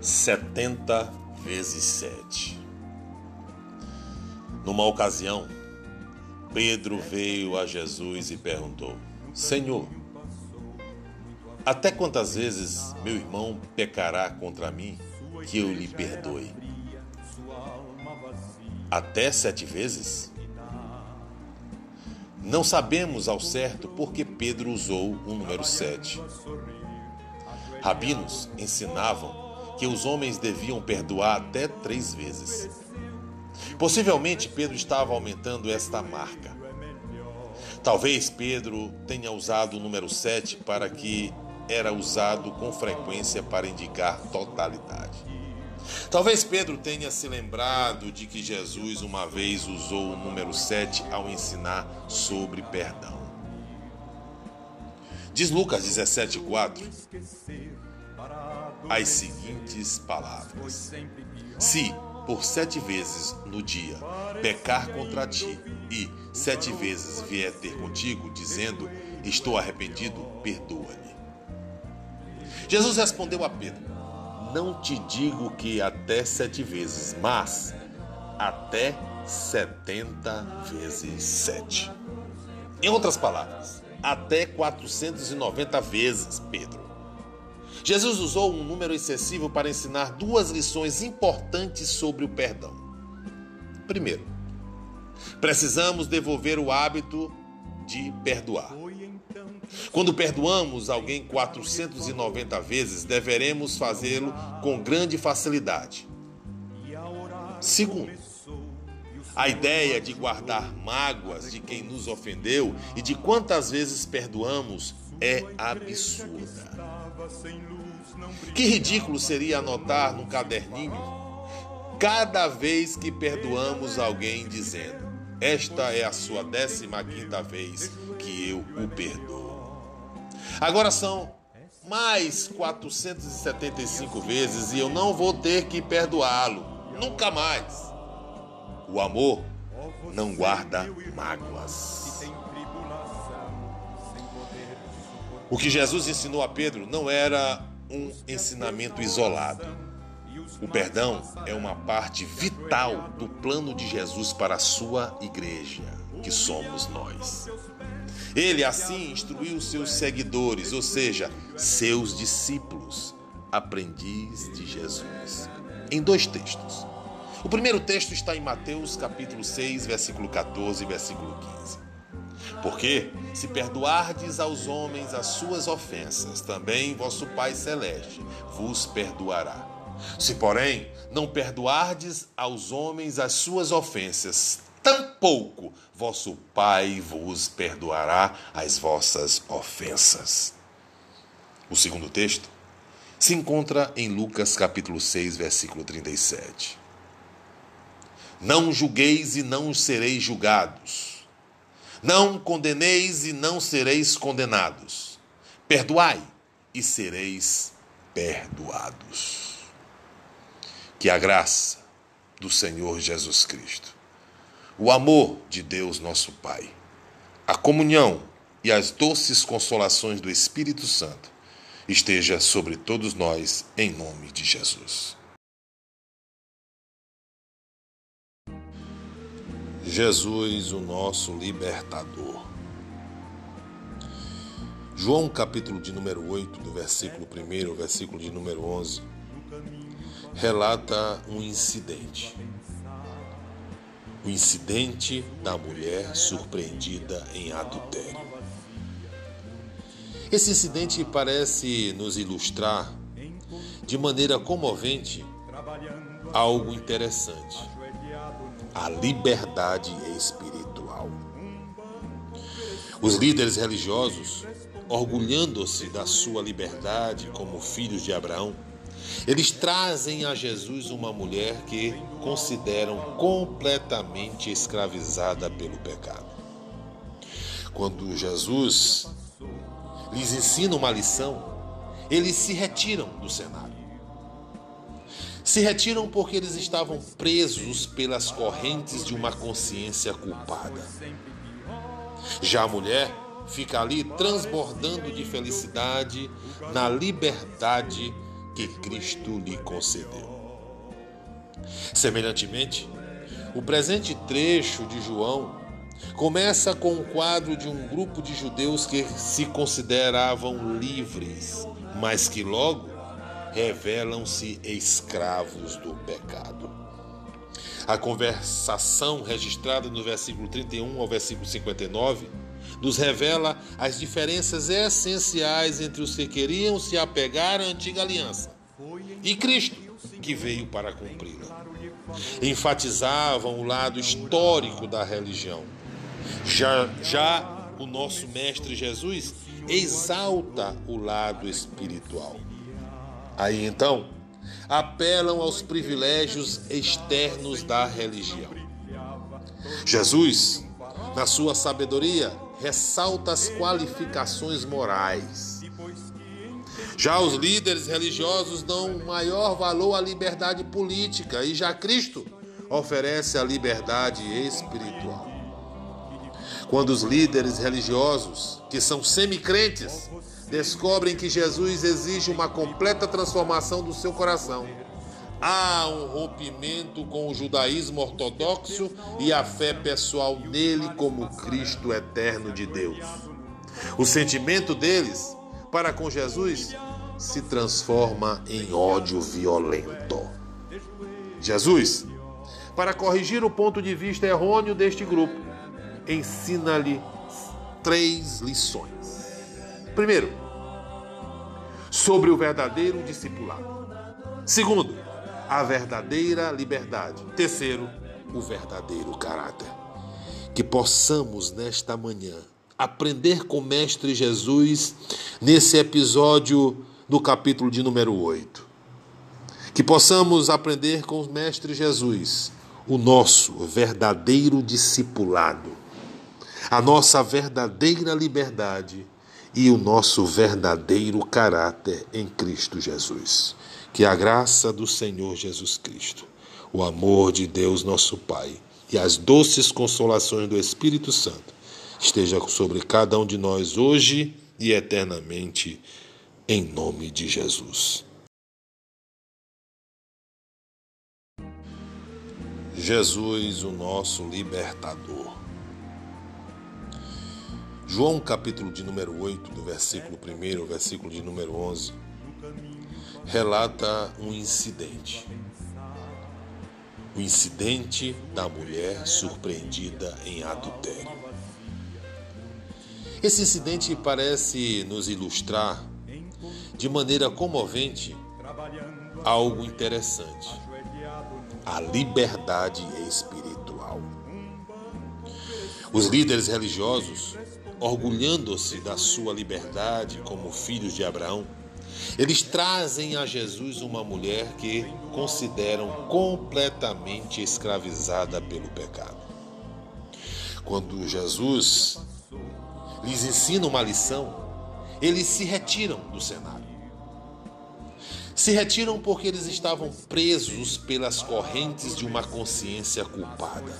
70 vezes 7. Numa ocasião, Pedro veio a Jesus e perguntou: Senhor, até quantas vezes meu irmão pecará contra mim que eu lhe perdoe? Até sete vezes? Não sabemos ao certo por que Pedro usou o número sete. Rabinos ensinavam que os homens deviam perdoar até três vezes. Possivelmente Pedro estava aumentando esta marca. Talvez Pedro tenha usado o número 7 para que era usado com frequência para indicar totalidade. Talvez Pedro tenha se lembrado de que Jesus uma vez usou o número 7 ao ensinar sobre perdão. Diz Lucas 17,4: as seguintes palavras: Se por sete vezes no dia pecar contra ti e sete vezes vier ter contigo, dizendo: Estou arrependido, perdoa-lhe. Jesus respondeu a Pedro: Não te digo que até sete vezes, mas até setenta vezes sete. Em outras palavras, até 490 vezes, Pedro. Jesus usou um número excessivo para ensinar duas lições importantes sobre o perdão. Primeiro, precisamos devolver o hábito de perdoar. Quando perdoamos alguém 490 vezes, deveremos fazê-lo com grande facilidade. Segundo, a ideia de guardar mágoas de quem nos ofendeu e de quantas vezes perdoamos é absurda. Que ridículo seria anotar num caderninho cada vez que perdoamos alguém dizendo: Esta é a sua décima quinta vez que eu o perdoo. Agora são mais 475 vezes e eu não vou ter que perdoá-lo. Nunca mais. O amor não guarda mágoas. O que Jesus ensinou a Pedro não era um ensinamento isolado. O perdão é uma parte vital do plano de Jesus para a sua igreja, que somos nós. Ele assim instruiu seus seguidores, ou seja, seus discípulos, aprendiz de Jesus, em dois textos. O primeiro texto está em Mateus capítulo 6, versículo 14 e versículo 15. Porque se perdoardes aos homens as suas ofensas, também vosso Pai celeste vos perdoará. Se, porém, não perdoardes aos homens as suas ofensas, tampouco vosso Pai vos perdoará as vossas ofensas. O segundo texto se encontra em Lucas capítulo 6, versículo 37. Não julgueis e não sereis julgados não condeneis e não sereis condenados. Perdoai e sereis perdoados. Que a graça do Senhor Jesus Cristo, o amor de Deus nosso Pai, a comunhão e as doces consolações do Espírito Santo esteja sobre todos nós, em nome de Jesus. Jesus, o nosso libertador. João, capítulo de número 8, do versículo 1 ao versículo de número 11, relata um incidente. O incidente da mulher surpreendida em adultério. Esse incidente parece nos ilustrar de maneira comovente algo interessante a liberdade espiritual. Os líderes religiosos, orgulhando-se da sua liberdade como filhos de Abraão, eles trazem a Jesus uma mulher que consideram completamente escravizada pelo pecado. Quando Jesus lhes ensina uma lição, eles se retiram do cenário se retiram porque eles estavam presos pelas correntes de uma consciência culpada. Já a mulher fica ali transbordando de felicidade na liberdade que Cristo lhe concedeu. Semelhantemente, o presente trecho de João começa com um quadro de um grupo de judeus que se consideravam livres, mas que logo revelam-se escravos do pecado. A conversação registrada no versículo 31 ao versículo 59 nos revela as diferenças essenciais entre os que queriam se apegar à antiga aliança e Cristo, que veio para cumpri-la. Enfatizavam o lado histórico da religião. Já, já o nosso Mestre Jesus exalta o lado espiritual. Aí então, apelam aos privilégios externos da religião. Jesus, na sua sabedoria, ressalta as qualificações morais. Já os líderes religiosos dão maior valor à liberdade política e já Cristo oferece a liberdade espiritual. Quando os líderes religiosos, que são semicrentes, descobrem que Jesus exige uma completa transformação do seu coração, há um rompimento com o judaísmo ortodoxo e a fé pessoal nele como Cristo eterno de Deus. O sentimento deles para com Jesus se transforma em ódio violento. Jesus, para corrigir o ponto de vista errôneo deste grupo, ensina-lhe três lições. Primeiro, sobre o verdadeiro discipulado. Segundo, a verdadeira liberdade. Terceiro, o verdadeiro caráter. Que possamos nesta manhã aprender com o Mestre Jesus nesse episódio do capítulo de número 8. Que possamos aprender com o Mestre Jesus o nosso verdadeiro discipulado, a nossa verdadeira liberdade e o nosso verdadeiro caráter em Cristo Jesus. Que a graça do Senhor Jesus Cristo, o amor de Deus nosso Pai e as doces consolações do Espírito Santo esteja sobre cada um de nós hoje e eternamente, em nome de Jesus. Jesus, o nosso libertador. João, capítulo de número 8, do versículo 1 ao versículo de número 11 relata um incidente. O incidente da mulher surpreendida em adultério. Esse incidente parece nos ilustrar de maneira comovente algo interessante: a liberdade espiritual. Os líderes religiosos, orgulhando-se da sua liberdade como filhos de Abraão, eles trazem a Jesus uma mulher que consideram completamente escravizada pelo pecado. Quando Jesus lhes ensina uma lição, eles se retiram do cenário. Se retiram porque eles estavam presos pelas correntes de uma consciência culpada.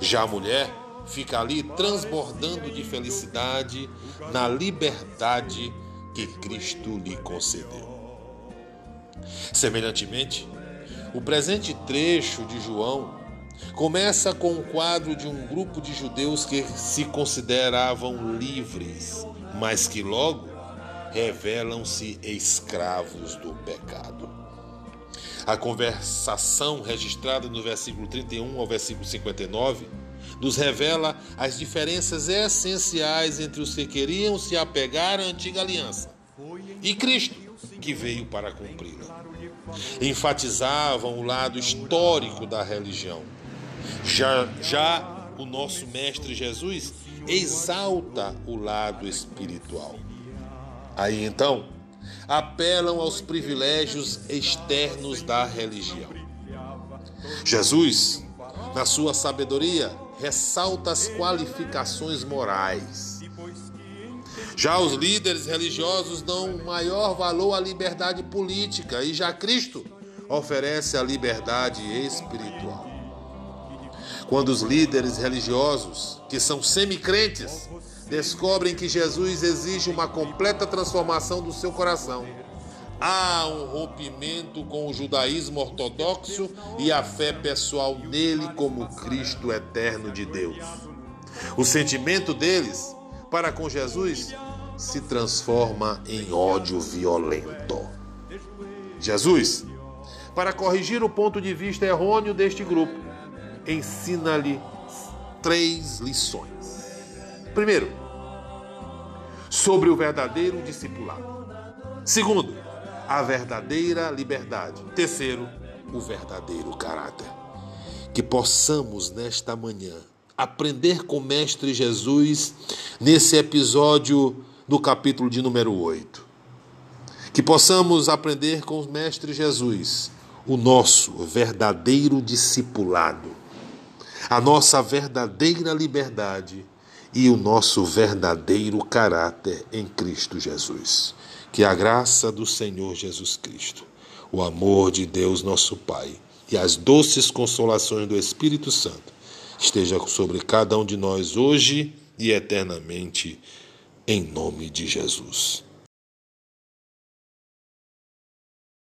Já a mulher fica ali transbordando de felicidade na liberdade que Cristo lhe concedeu. Semelhantemente, o presente trecho de João começa com um quadro de um grupo de judeus que se consideravam livres, mas que logo revelam-se escravos do pecado. A conversação registrada no versículo 31 ao versículo 59 nos revela as diferenças essenciais entre os que queriam se apegar à antiga aliança e Cristo, que veio para cumpri-la. Enfatizavam o lado histórico da religião. Já, já o nosso Mestre Jesus exalta o lado espiritual. Aí então, apelam aos privilégios externos da religião. Jesus, na sua sabedoria, ressalta as qualificações morais. Já os líderes religiosos dão maior valor à liberdade política e já Cristo oferece a liberdade espiritual. Quando os líderes religiosos, que são semicrentes, descobrem que Jesus exige uma completa transformação do seu coração, há um rompimento com o judaísmo ortodoxo e a fé pessoal nele como Cristo eterno de Deus. O sentimento deles para com Jesus se transforma em ódio violento. Jesus, para corrigir o ponto de vista errôneo deste grupo, ensina-lhe três lições. Primeiro, sobre o verdadeiro discipulado. Segundo, a verdadeira liberdade. Terceiro, o verdadeiro caráter. Que possamos nesta manhã aprender com o Mestre Jesus nesse episódio do capítulo de número 8. Que possamos aprender com o Mestre Jesus o nosso verdadeiro discipulado, a nossa verdadeira liberdade e o nosso verdadeiro caráter em Cristo Jesus. Que a graça do Senhor Jesus Cristo, o amor de Deus nosso Pai e as doces consolações do Espírito Santo esteja sobre cada um de nós hoje e eternamente, em nome de Jesus.